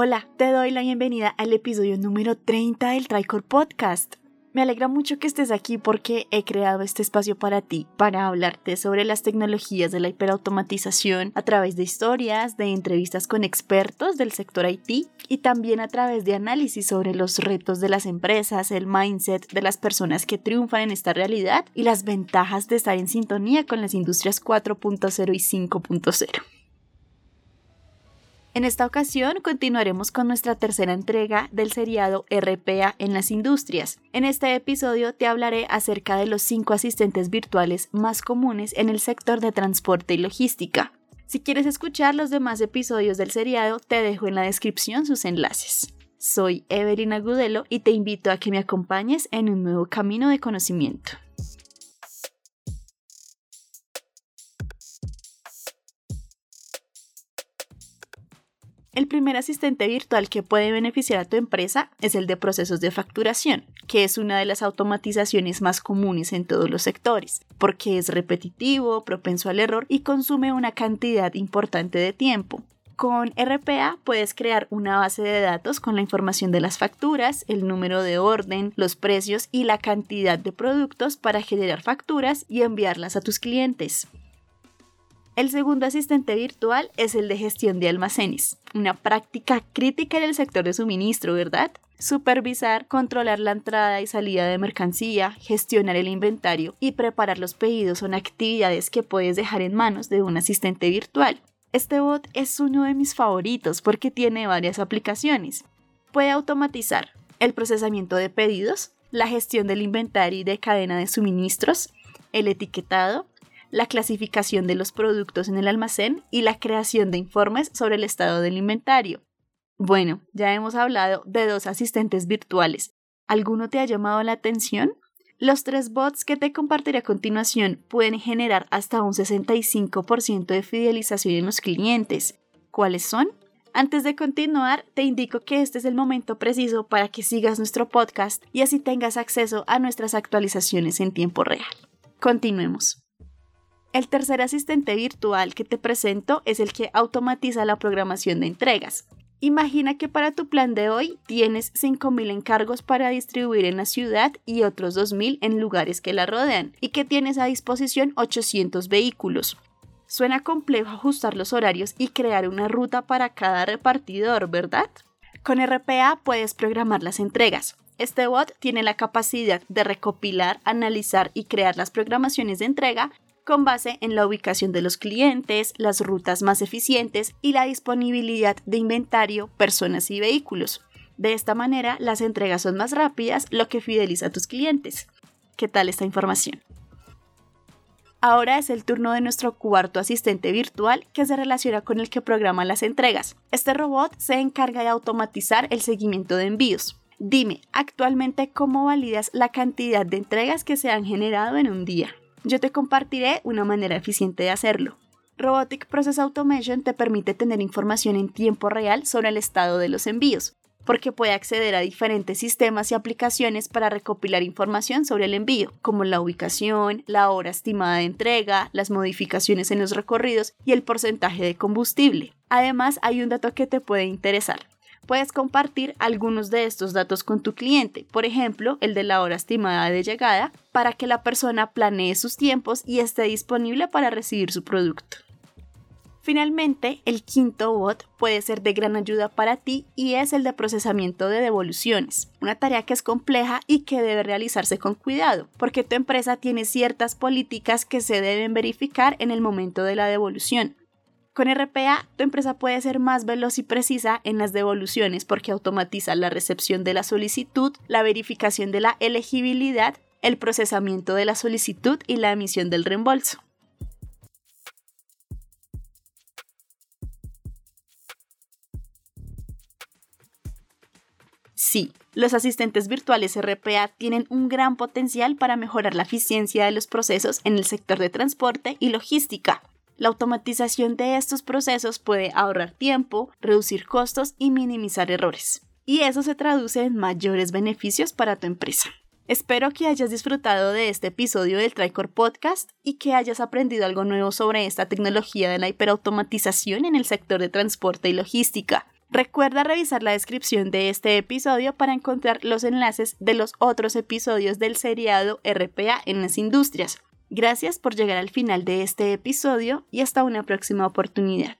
Hola, te doy la bienvenida al episodio número 30 del Tricor Podcast. Me alegra mucho que estés aquí porque he creado este espacio para ti, para hablarte sobre las tecnologías de la hiperautomatización a través de historias, de entrevistas con expertos del sector IT y también a través de análisis sobre los retos de las empresas, el mindset de las personas que triunfan en esta realidad y las ventajas de estar en sintonía con las industrias 4.0 y 5.0. En esta ocasión continuaremos con nuestra tercera entrega del seriado RPA en las industrias. En este episodio te hablaré acerca de los cinco asistentes virtuales más comunes en el sector de transporte y logística. Si quieres escuchar los demás episodios del seriado, te dejo en la descripción sus enlaces. Soy Evelyn Agudelo y te invito a que me acompañes en un nuevo camino de conocimiento. El primer asistente virtual que puede beneficiar a tu empresa es el de procesos de facturación, que es una de las automatizaciones más comunes en todos los sectores, porque es repetitivo, propenso al error y consume una cantidad importante de tiempo. Con RPA puedes crear una base de datos con la información de las facturas, el número de orden, los precios y la cantidad de productos para generar facturas y enviarlas a tus clientes. El segundo asistente virtual es el de gestión de almacenes, una práctica crítica en el sector de suministro, ¿verdad? Supervisar, controlar la entrada y salida de mercancía, gestionar el inventario y preparar los pedidos son actividades que puedes dejar en manos de un asistente virtual. Este bot es uno de mis favoritos porque tiene varias aplicaciones. Puede automatizar el procesamiento de pedidos, la gestión del inventario y de cadena de suministros, el etiquetado, la clasificación de los productos en el almacén y la creación de informes sobre el estado del inventario. Bueno, ya hemos hablado de dos asistentes virtuales. ¿Alguno te ha llamado la atención? Los tres bots que te compartiré a continuación pueden generar hasta un 65% de fidelización en los clientes. ¿Cuáles son? Antes de continuar, te indico que este es el momento preciso para que sigas nuestro podcast y así tengas acceso a nuestras actualizaciones en tiempo real. Continuemos. El tercer asistente virtual que te presento es el que automatiza la programación de entregas. Imagina que para tu plan de hoy tienes 5.000 encargos para distribuir en la ciudad y otros 2.000 en lugares que la rodean y que tienes a disposición 800 vehículos. Suena complejo ajustar los horarios y crear una ruta para cada repartidor, ¿verdad? Con RPA puedes programar las entregas. Este bot tiene la capacidad de recopilar, analizar y crear las programaciones de entrega con base en la ubicación de los clientes, las rutas más eficientes y la disponibilidad de inventario, personas y vehículos. De esta manera, las entregas son más rápidas, lo que fideliza a tus clientes. ¿Qué tal esta información? Ahora es el turno de nuestro cuarto asistente virtual que se relaciona con el que programa las entregas. Este robot se encarga de automatizar el seguimiento de envíos. Dime, actualmente, ¿cómo validas la cantidad de entregas que se han generado en un día? Yo te compartiré una manera eficiente de hacerlo. Robotic Process Automation te permite tener información en tiempo real sobre el estado de los envíos, porque puede acceder a diferentes sistemas y aplicaciones para recopilar información sobre el envío, como la ubicación, la hora estimada de entrega, las modificaciones en los recorridos y el porcentaje de combustible. Además, hay un dato que te puede interesar puedes compartir algunos de estos datos con tu cliente, por ejemplo, el de la hora estimada de llegada, para que la persona planee sus tiempos y esté disponible para recibir su producto. Finalmente, el quinto bot puede ser de gran ayuda para ti y es el de procesamiento de devoluciones, una tarea que es compleja y que debe realizarse con cuidado, porque tu empresa tiene ciertas políticas que se deben verificar en el momento de la devolución. Con RPA, tu empresa puede ser más veloz y precisa en las devoluciones porque automatiza la recepción de la solicitud, la verificación de la elegibilidad, el procesamiento de la solicitud y la emisión del reembolso. Sí, los asistentes virtuales RPA tienen un gran potencial para mejorar la eficiencia de los procesos en el sector de transporte y logística, la automatización de estos procesos puede ahorrar tiempo, reducir costos y minimizar errores. Y eso se traduce en mayores beneficios para tu empresa. Espero que hayas disfrutado de este episodio del Tricor Podcast y que hayas aprendido algo nuevo sobre esta tecnología de la hiperautomatización en el sector de transporte y logística. Recuerda revisar la descripción de este episodio para encontrar los enlaces de los otros episodios del seriado RPA en las industrias. Gracias por llegar al final de este episodio y hasta una próxima oportunidad.